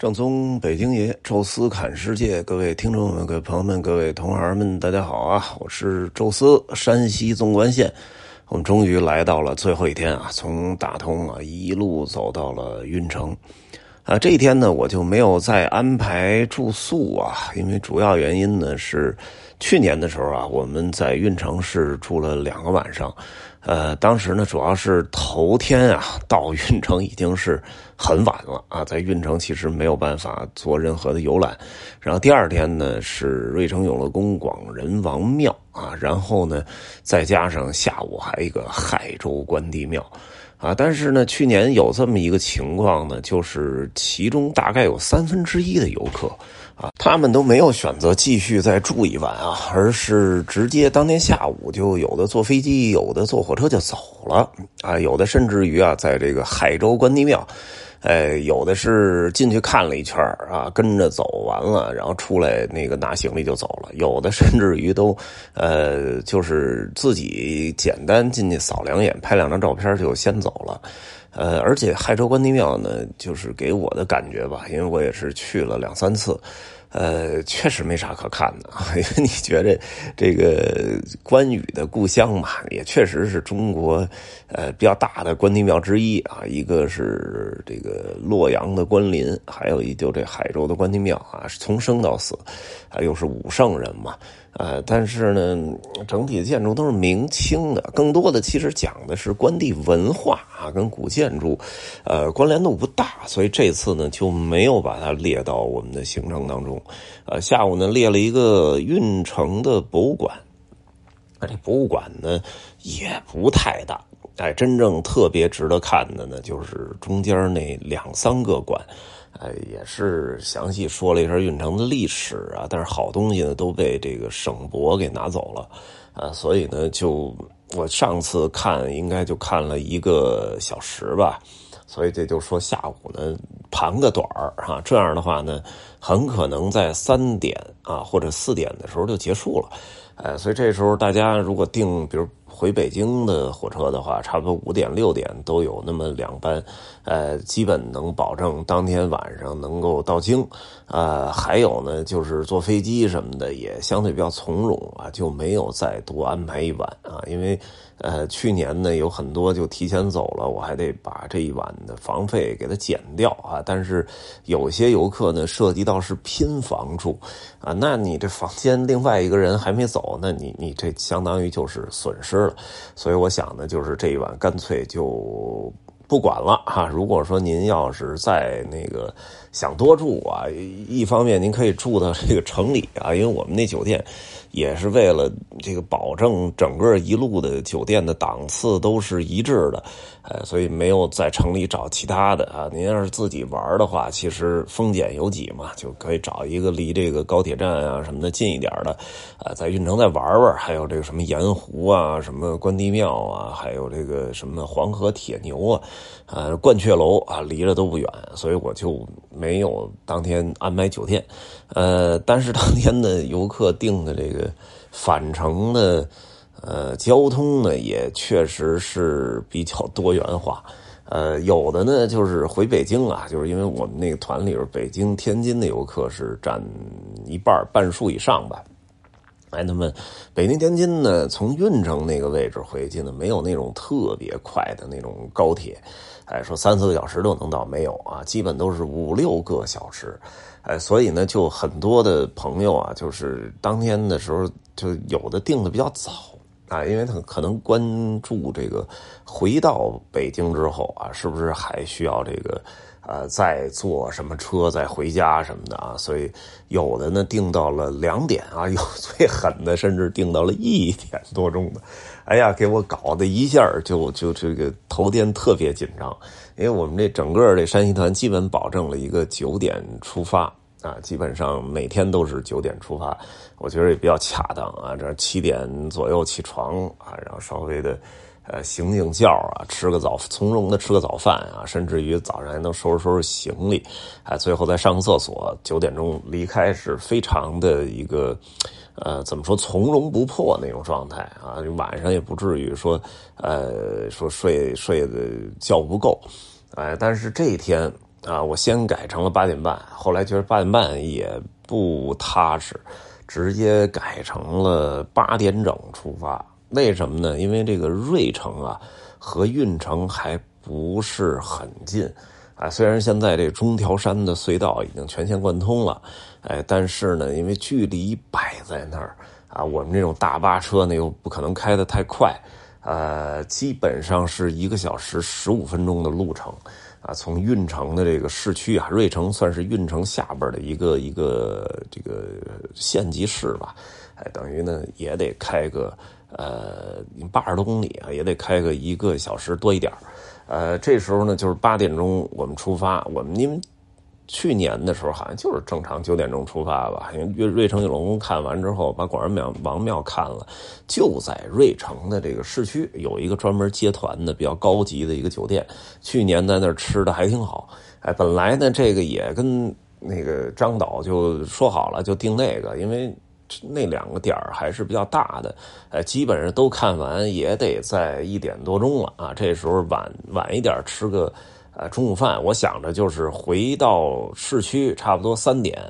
正宗北京爷，宙斯侃世界，各位听众们、各位朋友们、各位同行们，大家好啊！我是宙斯，山西纵贯线，我们终于来到了最后一天啊，从大同啊一路走到了运城啊。这一天呢，我就没有再安排住宿啊，因为主要原因呢是去年的时候啊，我们在运城市住了两个晚上。呃，当时呢，主要是头天啊，到运城已经是很晚了啊，在运城其实没有办法做任何的游览。然后第二天呢，是瑞城永乐宫广仁王庙啊，然后呢，再加上下午还有一个海州关帝庙啊。但是呢，去年有这么一个情况呢，就是其中大概有三分之一的游客。啊，他们都没有选择继续再住一晚啊，而是直接当天下午就有的坐飞机，有的坐火车就走了啊，有的甚至于啊，在这个海州关帝庙，哎，有的是进去看了一圈啊，跟着走完了，然后出来那个拿行李就走了，有的甚至于都，呃，就是自己简单进去扫两眼，拍两张照片就先走了。呃，而且海州关帝庙呢，就是给我的感觉吧，因为我也是去了两三次，呃，确实没啥可看的。因为你觉得这个关羽的故乡嘛，也确实是中国呃比较大的关帝庙之一啊。一个是这个洛阳的关林，还有一就这海州的关帝庙啊，从生到死，啊，又是武圣人嘛。呃，但是呢，整体建筑都是明清的，更多的其实讲的是关帝文化啊，跟古建筑，呃，关联度不大，所以这次呢就没有把它列到我们的行程当中。呃，下午呢列了一个运城的博物馆，那这博物馆呢也不太大，哎，真正特别值得看的呢就是中间那两三个馆。呃，也是详细说了一下运城的历史啊，但是好东西呢都被这个省博给拿走了，啊，所以呢，就我上次看应该就看了一个小时吧，所以这就说下午呢盘个短儿哈，这样的话呢，很可能在三点啊或者四点的时候就结束了，呃，所以这时候大家如果订，比如。回北京的火车的话，差不多五点六点都有那么两班，呃，基本能保证当天晚上能够到京。呃，还有呢，就是坐飞机什么的也相对比较从容啊，就没有再多安排一晚啊，因为呃，去年呢有很多就提前走了，我还得把这一晚的房费给它减掉啊。但是有些游客呢涉及到是拼房住啊，那你这房间另外一个人还没走，那你你这相当于就是损失了。所以我想呢，就是这一晚干脆就不管了哈。如果说您要是在那个想多住啊，一方面您可以住到这个城里啊，因为我们那酒店。也是为了这个保证整个一路的酒店的档次都是一致的，呃，所以没有在城里找其他的啊。您要是自己玩的话，其实丰俭由己嘛，就可以找一个离这个高铁站啊什么的近一点的，啊，在运城再玩玩。还有这个什么盐湖啊，什么关帝庙啊，还有这个什么黄河铁牛啊，呃，鹳雀楼啊，离着都不远，所以我就没有当天安排酒店，呃，但是当天的游客订的这个。返程的呃交通呢，也确实是比较多元化。呃，有的呢就是回北京啊，就是因为我们那个团里边，北京、天津的游客是占一半半数以上吧。哎，那么北京、天津呢，从运城那个位置回去呢，没有那种特别快的那种高铁。哎，说三四个小时都能到，没有啊，基本都是五六个小时。哎，所以呢，就很多的朋友啊，就是当天的时候，就有的订的比较早啊，因为他可能关注这个回到北京之后啊，是不是还需要这个呃再坐什么车再回家什么的啊，所以有的呢订到了两点啊，有最狠的甚至订到了一点多钟的，哎呀，给我搞得一下就就这个头天特别紧张。因为我们这整个这山西团基本保证了一个九点出发啊，基本上每天都是九点出发，我觉得也比较恰当啊。这七点左右起床啊，然后稍微的呃醒醒觉啊，吃个早，从容的吃个早饭啊，甚至于早上还能收拾收拾行李，哎，最后再上个厕所，九点钟离开是非常的一个。呃，怎么说从容不迫那种状态啊？晚上也不至于说，呃，说睡睡的觉不够，哎，但是这一天啊，我先改成了八点半，后来觉得八点半也不踏实，直接改成了八点整出发。为什么呢？因为这个芮城啊和运城还不是很近啊。虽然现在这中条山的。隧道已经全线贯通了，哎，但是呢，因为距离摆在那儿啊，我们这种大巴车呢又不可能开得太快，呃，基本上是一个小时十五分钟的。路程。啊，从运城的。这个市区啊，芮城算是运城下边的一个一个这个县级市吧，哎，等于呢也得开个呃八十多公里啊，也得开个一个小时多一点呃，这时候呢就是八点钟我们出发，我们因为。去年的时候好像就是正常九点钟出发吧，因为瑞瑞城九龙宫看完之后，把广元庙王庙看了，就在瑞城的这个市区有一个专门接团的比较高级的一个酒店。去年在那儿吃的还挺好，哎，本来呢这个也跟那个张导就说好了，就订那个，因为那两个点儿还是比较大的，呃，基本上都看完也得在一点多钟了啊，这时候晚晚一点吃个。呃，中午饭我想着就是回到市区，差不多三点，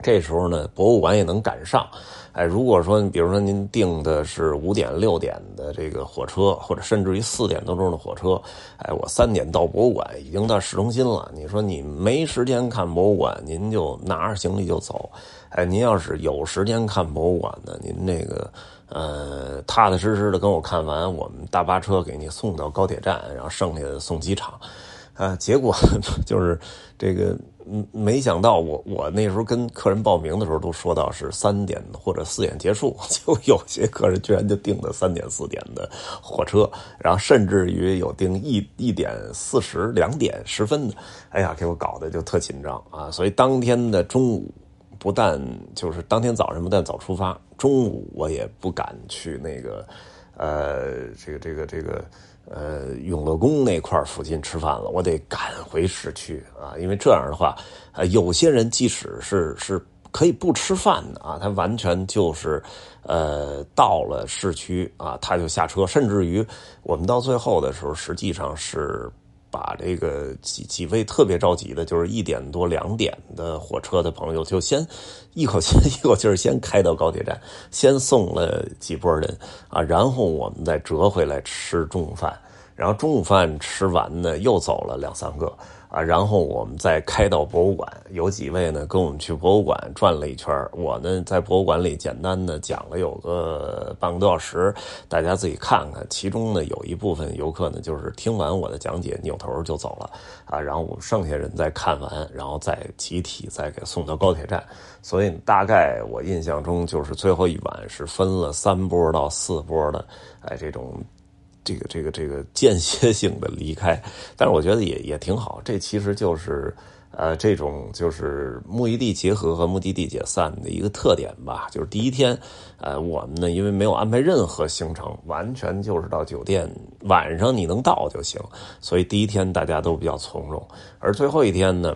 这时候呢，博物馆也能赶上。哎，如果说比如说您订的是五点六点的这个火车，或者甚至于四点多钟的火车，哎，我三点到博物馆已经到市中心了。你说你没时间看博物馆，您就拿着行李就走。哎，您要是有时间看博物馆的，您那个。呃，踏踏实实的跟我看完，我们大巴车给你送到高铁站，然后剩下的送机场。啊，结果 就是这个，没想到我我那时候跟客人报名的时候都说到是三点或者四点结束，就有些客人居然就订的三点四点的火车，然后甚至于有订一一点四十两点十分的，哎呀，给我搞得就特紧张啊！所以当天的中午。不但就是当天早上不但早出发，中午我也不敢去那个，呃，这个这个这个，呃，永乐宫那块附近吃饭了，我得赶回市区啊，因为这样的话，呃，有些人即使是是可以不吃饭的啊，他完全就是，呃，到了市区啊，他就下车，甚至于我们到最后的时候，实际上是。把这个几几位特别着急的，就是一点多两点的火车的朋友，就先一口气 一口气先开到高铁站，先送了几波人啊，然后我们再折回来吃中午饭，然后中午饭吃完呢，又走了两三个。啊，然后我们再开到博物馆，有几位呢跟我们去博物馆转了一圈我呢在博物馆里简单的讲了有个半个多小时，大家自己看看。其中呢有一部分游客呢就是听完我的讲解扭头就走了啊，然后我剩下人再看完，然后再集体再给送到高铁站。所以大概我印象中就是最后一晚是分了三波到四波的，哎这种。这个这个这个间歇性的离开，但是我觉得也也挺好。这其实就是呃这种就是目的地结合和目的地解散的一个特点吧。就是第一天，呃我们呢因为没有安排任何行程，完全就是到酒店晚上你能到就行，所以第一天大家都比较从容。而最后一天呢，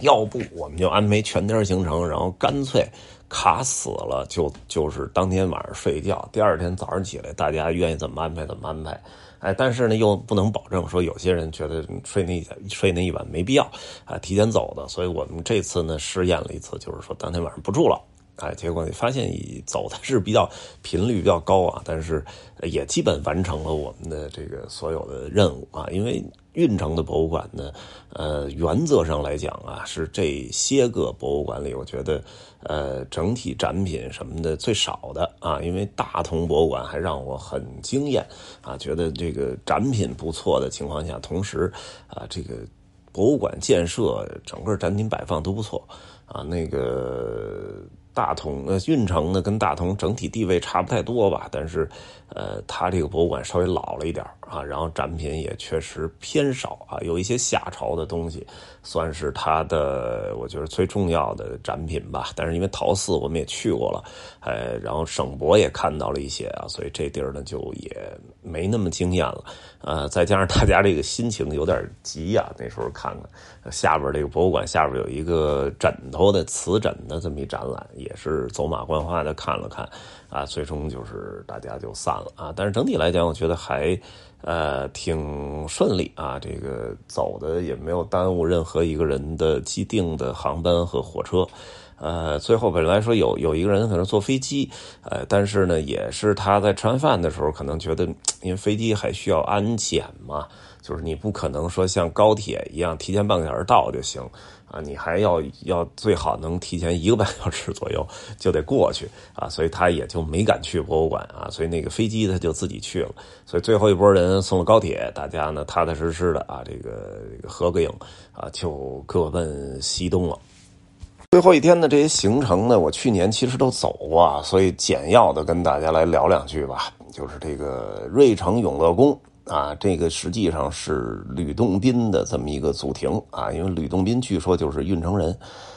要不我们就安排全天行程，然后干脆。卡死了，就就是当天晚上睡觉，第二天早上起来，大家愿意怎么安排怎么安排。哎，但是呢，又不能保证说有些人觉得睡那睡那一晚没必要啊，提前走的。所以我们这次呢试验了一次，就是说当天晚上不住了。哎，结果你发现走的是比较频率比较高啊，但是也基本完成了我们的这个所有的任务啊。因为运城的博物馆呢，呃，原则上来讲啊，是这些个博物馆里，我觉得呃整体展品什么的最少的啊。因为大同博物馆还让我很惊艳啊，觉得这个展品不错的情况下，同时啊，这个博物馆建设整个展品摆放都不错啊，那个。大同呃，运城呢跟大同整体地位差不太多吧，但是，呃，它这个博物馆稍微老了一点啊，然后展品也确实偏少啊，有一些夏朝的东西，算是它的我觉得最重要的展品吧。但是因为陶寺我们也去过了，呃，然后省博也看到了一些啊，所以这地儿呢就也没那么惊艳了。呃，再加上大家这个心情有点急呀，那时候看看下边这个博物馆下边有一个枕头的瓷枕的这么一展览，也是走马观花的看了看，啊，最终就是大家就散了啊。但是整体来讲，我觉得还呃，挺顺利啊，这个走的也没有耽误任何一个人的既定的航班和火车。呃，最后本来说有有一个人可能坐飞机，呃，但是呢，也是他在吃完饭的时候，可能觉得因为飞机还需要安检嘛，就是你不可能说像高铁一样提前半个小时到就行啊，你还要要最好能提前一个半小时左右就得过去啊，所以他也就没敢去博物馆啊，所以那个飞机他就自己去了，所以最后一波人送了高铁，大家呢踏踏实实的啊，这个合个影啊，就各奔西东了。最后一天的这些行程呢，我去年其实都走过，所以简要的跟大家来聊两句吧。就是这个瑞城永乐宫啊，这个实际上是吕洞宾的这么一个祖庭啊，因为吕洞宾据说就是运城人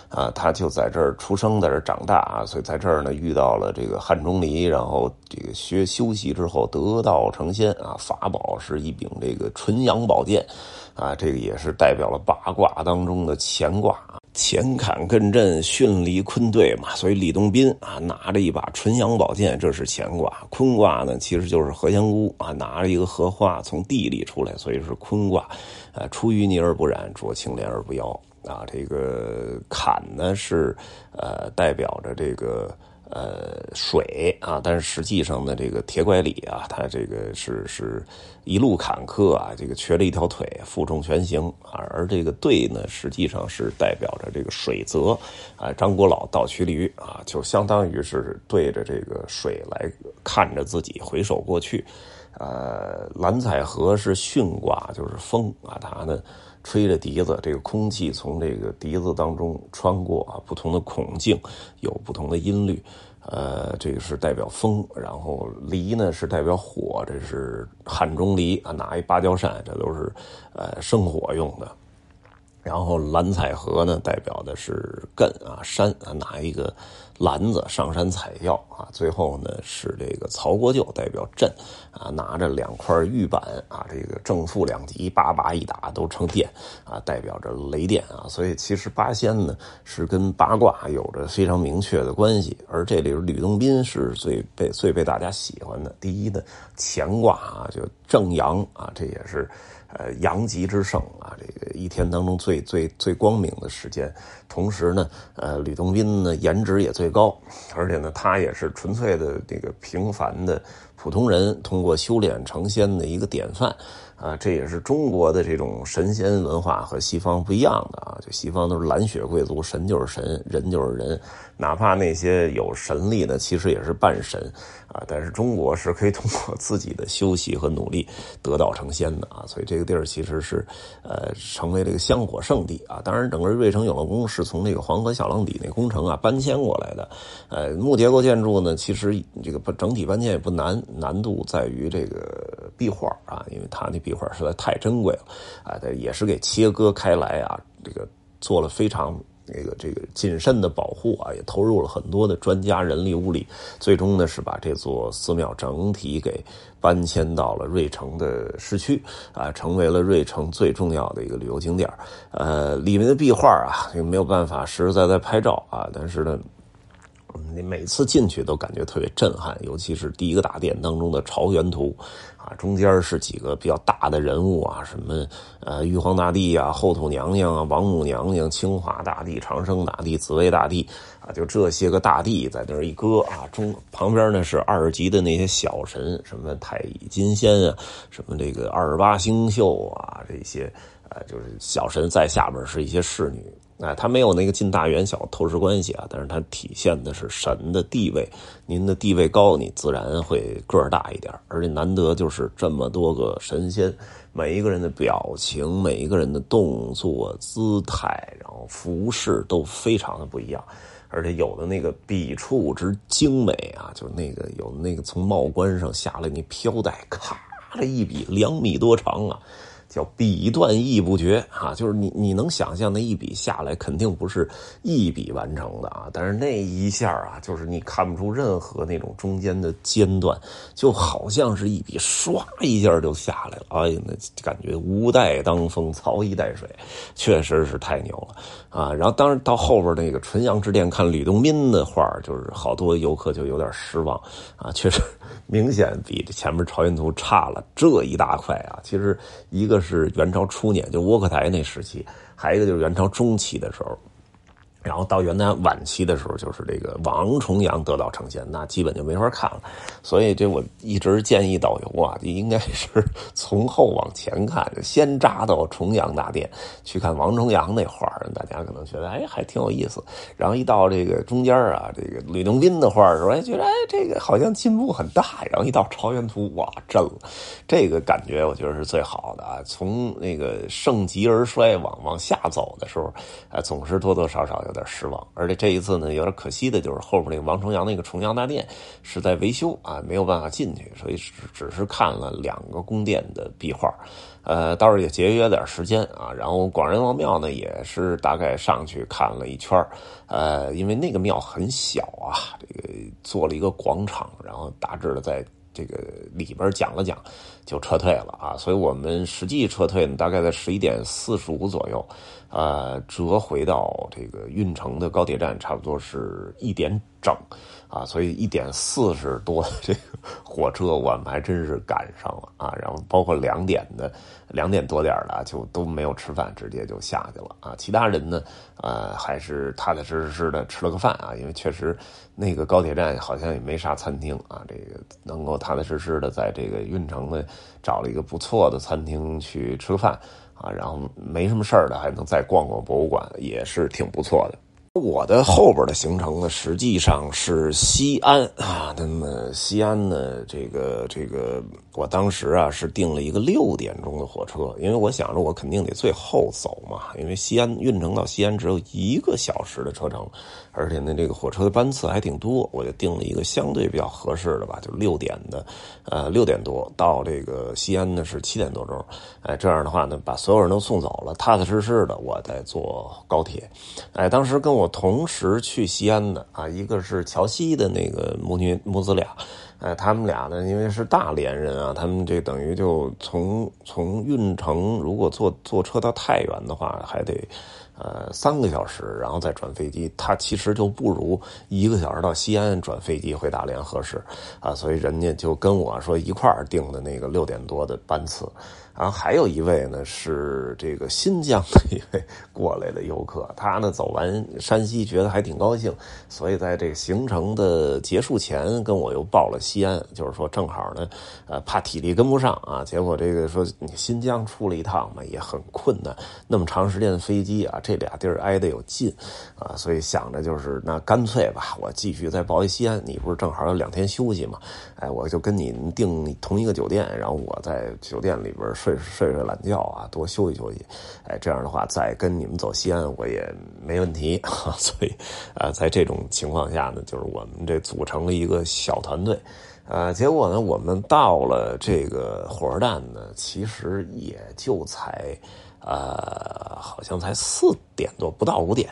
啊，他就在这儿出生，在这儿长大啊，所以在这儿呢遇到了这个汉钟离，然后这个学修习之后得道成仙啊，法宝是一柄这个纯阳宝剑啊，这个也是代表了八卦当中的乾卦。乾坎艮震巽离坤兑嘛，所以李东宾啊拿着一把纯阳宝剑，这是乾卦；坤卦呢其实就是何仙姑啊拿着一个荷花从地里出来，所以是坤卦。啊，出淤泥而不染，濯清涟而不妖啊。这个坎呢是呃代表着这个。呃，水啊，但是实际上呢，这个铁拐李啊，他这个是是一路坎坷啊，这个瘸了一条腿，负重前行啊。而这个对呢，实际上是代表着这个水泽啊。张国老倒骑驴啊，就相当于是对着这个水来看着自己，回首过去。呃，蓝采和是巽卦，就是风啊，它呢吹着笛子，这个空气从这个笛子当中穿过啊，不同的孔径有不同的音律。呃，这个是代表风，然后离呢是代表火，这是汉钟离啊，拿一芭蕉扇，这都是呃生火用的。然后蓝采和呢，代表的是艮啊山啊，拿一个篮子上山采药啊。最后呢是这个曹国舅代表震啊，拿着两块玉板啊，这个正负两极，叭叭一打都成电啊，代表着雷电啊。所以其实八仙呢是跟八卦有着非常明确的关系，而这里吕洞宾是最被最被大家喜欢的。第一呢，乾卦啊，就正阳啊，这也是。呃，阳极之盛啊，这个一天当中最最最光明的时间。同时呢，呃，吕洞宾呢颜值也最高，而且呢，他也是纯粹的这个平凡的普通人，通过修炼成仙的一个典范。啊，这也是中国的这种神仙文化和西方不一样的啊！就西方都是蓝血贵族，神就是神，人就是人，哪怕那些有神力的，其实也是半神啊。但是中国是可以通过自己的修习和努力得道成仙的啊！所以这个地儿其实是呃成为这个香火圣地啊。当然，整个瑞城永乐宫是从那个黄河小浪底那工程啊搬迁过来的。呃，木结构建筑呢，其实这个整体搬迁也不难，难度在于这个壁画啊，因为它那壁。画实在太珍贵了，啊，也是给切割开来啊，这个做了非常那个这个谨慎的保护啊，也投入了很多的专家人力物力，最终呢是把这座寺庙整体给搬迁到了瑞城的市区啊，成为了瑞城最重要的一个旅游景点呃，里面的壁画啊，也没有办法实实在在拍照啊，但是呢。你每次进去都感觉特别震撼，尤其是第一个大殿当中的朝元图，啊，中间是几个比较大的人物啊，什么呃玉皇大帝啊、后土娘娘啊、王母娘娘、清华大帝、长生大帝、紫薇大帝啊，就这些个大帝在那儿一搁啊，中旁边呢是二级的那些小神，什么太乙金仙啊，什么这个二十八星宿啊，这些啊就是小神在下边是一些侍女。哎，它没有那个近大远小透视关系啊，但是它体现的是神的地位。您的地位高，你自然会个儿大一点。而且难得就是这么多个神仙，每一个人的表情、每一个人的动作、姿态，然后服饰都非常的不一样。而且有的那个笔触之精美啊，就那个有那个从帽冠上下来那飘带，咔的一笔，两米多长啊。叫笔断意不绝啊，就是你你能想象那一笔下来肯定不是一笔完成的啊，但是那一下啊，就是你看不出任何那种中间的间断，就好像是一笔唰一下就下来了，哎呀，那感觉无带当风，曹衣带水，确实是太牛了啊！然后当然到后边那个纯阳之殿看吕洞宾的画，就是好多游客就有点失望啊，确实 明显比这前面朝云图差了这一大块啊。其实一个。是元朝初年，就窝阔台那时期；还有一个就是元朝中期的时候。然后到元代晚期的时候，就是这个王重阳得道成仙，那基本就没法看了。所以这我一直建议导游啊，应该是从后往前看，先扎到重阳大殿去看王重阳那画大家可能觉得哎还挺有意思。然后一到这个中间啊，这个吕洞宾的画的时候，哎觉得哎这个好像进步很大。然后一到朝元图，哇震了，这个感觉我觉得是最好的啊。从那个盛极而衰往往下走的时候，啊总是多多少少有。点失望，而且这一次呢，有点可惜的就是后边那个王重阳那个重阳大殿是在维修啊，没有办法进去，所以只只是看了两个宫殿的壁画，呃，倒是也节约点时间啊。然后广仁王庙呢，也是大概上去看了一圈呃，因为那个庙很小啊，这个做了一个广场，然后大致的在这个里边讲了讲，就撤退了啊。所以我们实际撤退呢，大概在十一点四十五左右。呃，折回到这个运城的高铁站，差不多是一点整，啊，所以一点四十多这个火车，我们还真是赶上了啊。然后包括两点的，两点多点的，就都没有吃饭，直接就下去了啊。其他人呢，呃，还是踏踏实实的吃了个饭啊，因为确实那个高铁站好像也没啥餐厅啊，这个能够踏踏实实的在这个运城呢找了一个不错的餐厅去吃个饭。啊，然后没什么事儿的，还能再逛逛博物馆，也是挺不错的。我的后边的行程呢，实际上是西安啊。那么西安呢，这个这个，我当时啊是订了一个六点钟的火车，因为我想着我肯定得最后走嘛，因为西安运城到西安只有一个小时的车程，而且呢这个火车的班次还挺多，我就订了一个相对比较合适的吧，就六点的，呃六点多到这个西安呢是七点多钟，哎这样的话呢把所有人都送走了，踏踏实实的我再坐高铁，哎当时跟我。我同时去西安的啊，一个是桥西的那个母女母子俩，哎，他们俩呢，因为是大连人啊，他们这等于就从从运城，如果坐坐车到太原的话，还得呃三个小时，然后再转飞机，他其实就不如一个小时到西安转飞机回大连合适啊，所以人家就跟我说一块儿订的那个六点多的班次。然后还有一位呢，是这个新疆的一位过来的游客，他呢走完山西觉得还挺高兴，所以在这个行程的结束前跟我又报了西安，就是说正好呢，呃，怕体力跟不上啊。结果这个说你新疆出了一趟嘛，也很困难，那么长时间的飞机啊，这这俩地儿挨得有近啊，所以想着就是那干脆吧，我继续再报一西安，你不是正好有两天休息嘛？哎，我就跟你订同一个酒店，然后我在酒店里边。睡睡睡懒觉啊，多休息休息，哎，这样的话再跟你们走西安我也没问题。所以，呃，在这种情况下呢，就是我们这组成了一个小团队，呃，结果呢，我们到了这个火车站呢，其实也就才，呃，好像才四点多，不到五点。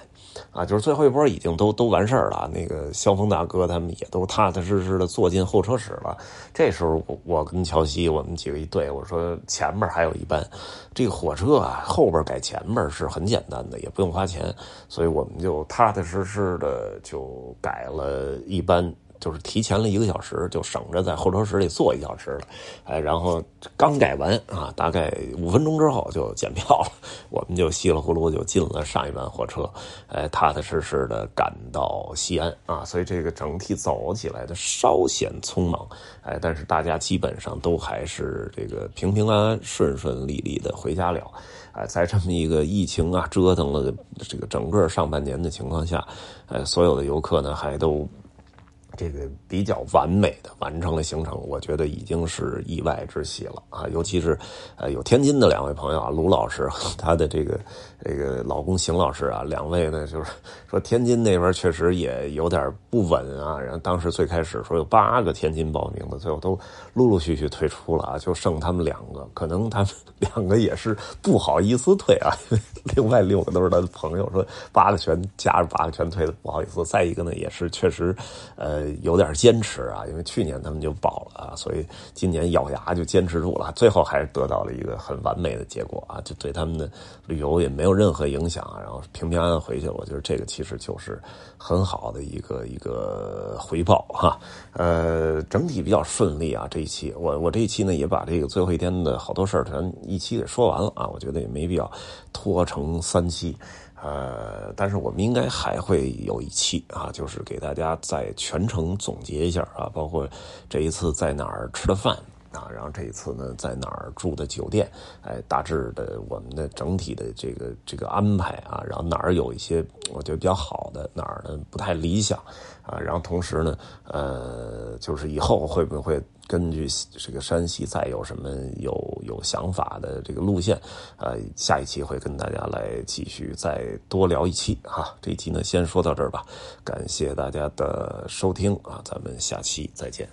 啊，就是最后一波已经都都完事儿了，那个萧峰大哥他们也都踏踏实实的坐进候车室了。这时候我我跟乔西我们几个一对，我说前面还有一班，这个火车啊后边改前面是很简单的，也不用花钱，所以我们就踏踏实实的就改了一班。就是提前了一个小时，就省着在候车室里坐一小时了，哎，然后刚改完啊，大概五分钟之后就检票了，我们就稀里糊涂就进了上一班火车，哎，踏踏实实的赶到西安啊，所以这个整体走起来的稍显匆忙，哎，但是大家基本上都还是这个平平安安、顺顺利利的回家了，哎，在这么一个疫情啊折腾了这个整个上半年的情况下，哎，所有的游客呢还都。这个比较完美的完成了行程，我觉得已经是意外之喜了啊！尤其是呃有天津的两位朋友啊，卢老师他的这个这个老公邢老师啊，两位呢就是说天津那边确实也有点不稳啊。然后当时最开始说有八个天津报名的，最后都陆陆续续退出了啊，就剩他们两个。可能他们两个也是不好意思退啊，因 为另外六个都是他的朋友，说八个全加上八个全退的不好意思。再一个呢，也是确实呃。有点坚持啊，因为去年他们就保了啊，所以今年咬牙就坚持住了，最后还是得到了一个很完美的结果啊，就对他们的旅游也没有没有任何影响，然后平平安安回去。我觉得这个其实就是很好的一个一个回报哈。呃，整体比较顺利啊，这一期我我这一期呢也把这个最后一天的好多事儿全一期给说完了啊，我觉得也没必要拖成三期。呃，但是我们应该还会有一期啊，就是给大家在全程总结一下啊，包括这一次在哪儿吃的饭啊，然后这一次呢在哪儿住的酒店，哎，大致的我们的整体的这个这个安排啊，然后哪儿有一些我觉得比较好的，哪儿呢不太理想啊，然后同时呢，呃，就是以后会不会。根据这个山西再有什么有有想法的这个路线，呃，下一期会跟大家来继续再多聊一期哈。这一期呢，先说到这儿吧，感谢大家的收听啊，咱们下期再见。